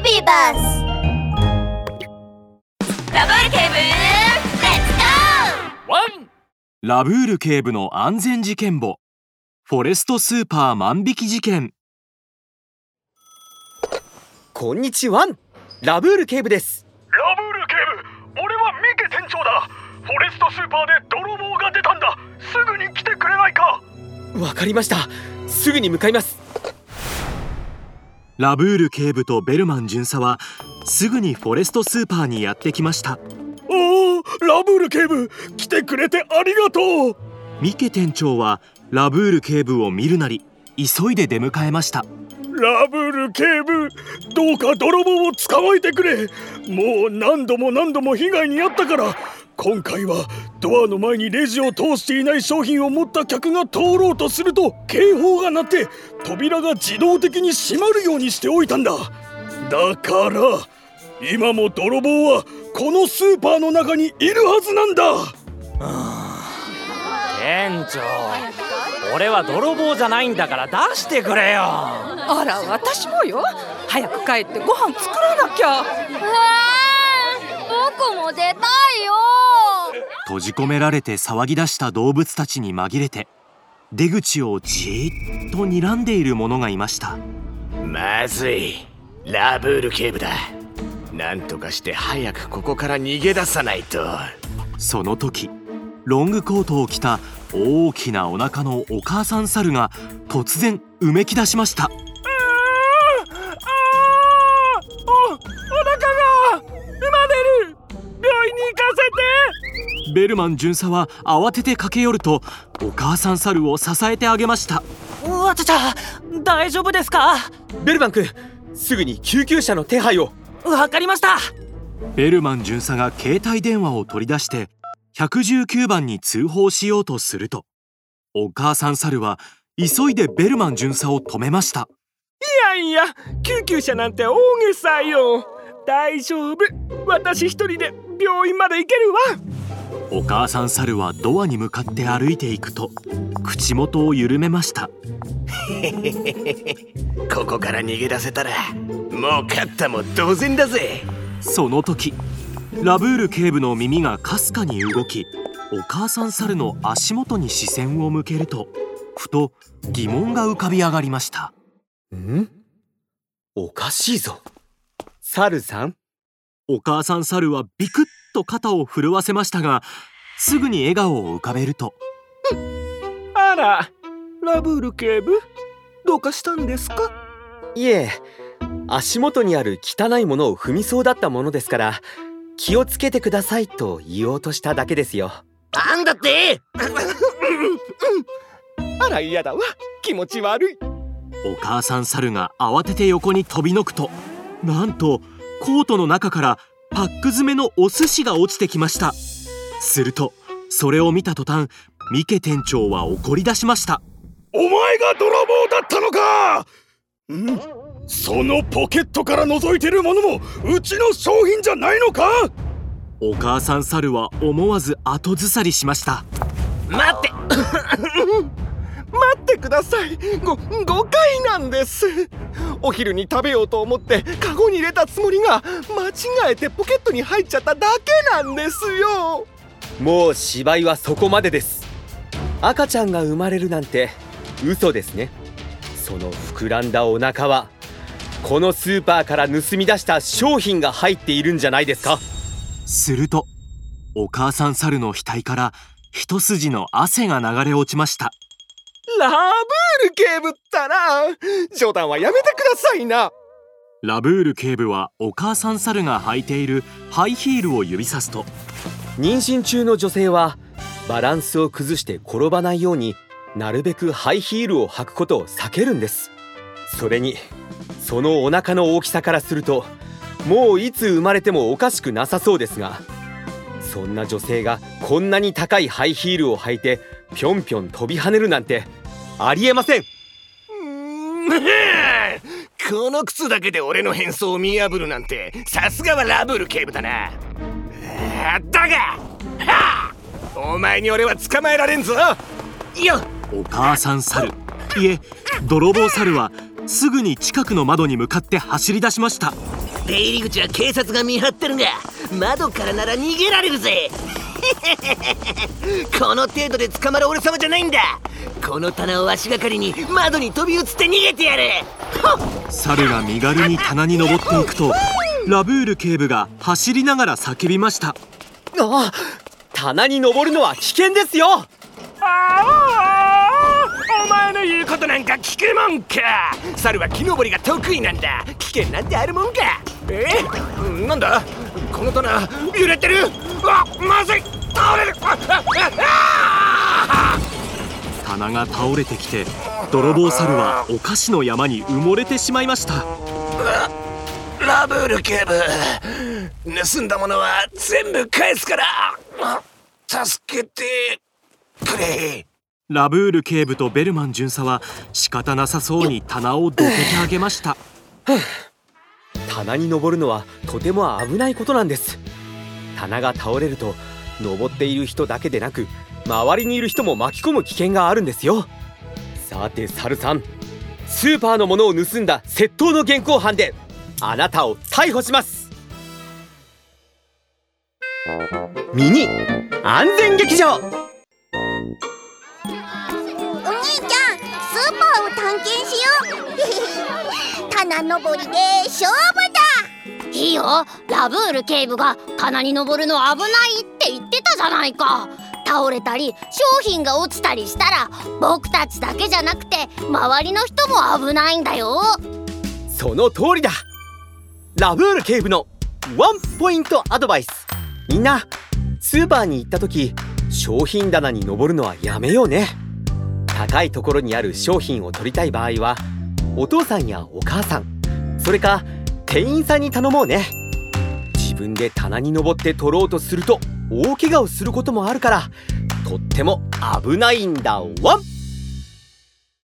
ビバスラブール警部レッツゴーワンラブール警部の安全事件簿。フォレストスーパー万引き事件。こんにちは。ラブール警部です。ラブール警部俺はミケ店長だ。フォレストスーパーで泥棒が出たんだ。すぐに来てくれないか。わかりました。すぐに向かいますラブール警部とベルマン巡査はすぐにフォレストスーパーにやってきました。おおラブール警部来てくれてありがとう。ミケ店長はラブール警部を見るなり急いで出迎えました。ラブール警部どうか泥棒を捕まえてくれ。もう何度も何度も被害に遭ったから今回はドアの前にレジを通していない商品を持った客が通ろうとすると警報が鳴って扉が自動的に閉まるようにしておいたんだ。だから今も泥棒はこのスーパーの中にいるはずなんだ。店長俺は泥棒じゃないんだから出してくれよ。あら私もよ。早く帰ってご飯作らなきゃ。うわ僕も出たいよ閉じ込められて騒ぎ出した動物たちに紛れて出口をじーっと睨んでいる者がいました。まずい。ラブール警部だ。なんとかして早くここから逃げ出さないと。その時ロングコートを着た大きなお腹のお母さん猿が突然うめき出しましたベルマン巡査は慌てて駆け寄るとお母さん猿を支えてあげました。わちゃちゃ大丈夫ですか？ベルマン君すぐに救急車の手配を。わかりました。ベルマン巡査が携帯電話を取り出して119番に通報しようとするとお母さん猿は急いでベルマン巡査を止めました。いやいや救急車なんて大げさよ。大丈夫。私一人で病院まで行けるわお母さん猿はドアに向かって歩いていくと口元を緩めました。ここから逃げ出せたらもう勝ったも同然だぜ。その時ラブール警部の耳がかすかに動きお母さん猿の足元に視線を向けるとふと疑問が浮かび上がりました。ん？おかしいぞ。猿さん？お母さん猿はビクッと肩を震わせましたがすぐに笑顔を浮かべるとあらラブール警部どうかしたんですか？いえ足元にある汚いものを踏みそうだったものですから気をつけてくださいと言おうとしただけですよ。なんだって？あら嫌だわ。気持ち悪い。お母さん猿が慌てて横に飛びのくとなんとコートの中からパック詰めのお寿司が落ちてきました。するとそれを見た途端ミケ店長は怒り出しました。お前が泥棒だったのか！ん？そのポケットから覗いてるものもうちの商品じゃないのか？お母さん猿は思わず後ずさりしました。待って待ってください。ご誤解なんです。お昼に食べようと思ってカゴに入れたつもりが間違えてポケットに入っちゃっただけなんですよ。もう芝居はそこまでです。赤ちゃんが生まれるなんて嘘ですね。その膨らんだお腹はこのスーパーから盗み出した商品が入っているんじゃないですか。するとお母さん猿の額から一筋の汗が流れ落ちましたラブール警部ったら冗談はやめてくださいな。ラブール警部はお母さん猿が履いているハイヒールを指さすと。妊娠中の女性はバランスを崩して転ばないようになるべくハイヒールを履くことを避けるんです。それにそのお腹の大きさからするともういつ生まれてもおかしくなさそうですがそんな女性がこんなに高いハイヒールを履いてぴょんぴょん飛び跳ねるなんてありえません。この靴だけで俺の変装を見破るなんてさすがはラブール警部だな。あだがはあお前に俺は捕まえられんぞ。よっお母さん猿。いえ泥棒猿はすぐに近くの窓に向かって走り出しました。出入り口は警察が見張ってるが窓からなら逃げられるぜこの程度で捕まる俺様じゃないんだ。この棚を足がかりに窓に飛び移って逃げてやる。猿が身軽に棚に登っていくとラブール警部が走りながら叫びました。ああ棚に登るのは危険ですよ。ああお前の言うことなんか聞くもんか。猿は木登りが得意なんだ。危険なんてあるもんか。え？なんだ？この棚揺れてる。あまずい倒れる。棚が倒れてきて泥棒猿はお菓子の山に埋もれてしまいました。ラブール警部盗んだものは全部返すから助けてくれ。ラブール警部とベルマン巡査は仕方なさそうに棚をどけてあげました。棚に登るのはとても危ないことなんです。棚が倒れると登っている人だけでなく周りにいる人も巻き込む危険があるんですよ。さてサルさんスーパーのものを盗んだ窃盗の現行犯であなたを逮捕します。ミニ安全劇場。お兄ちゃんスーパーを探検しよう。棚登りで勝負だ。いいよ。ラブール警部が棚に登るの危ないってゃないか。倒れたり商品が落ちたりしたら僕たちだけじゃなくて周りの人も危ないんだよ。その通りだ。ラブール警部のワンポイントアドバイス。みんなスーパーに行った時商品棚に登るのはやめようね。高いところにある商品を取りたい場合はお父さんやお母さんそれか店員さんに頼もうね。自分で棚に登って取ろうとすると大怪我をすることもあるからとっても危ないんだワン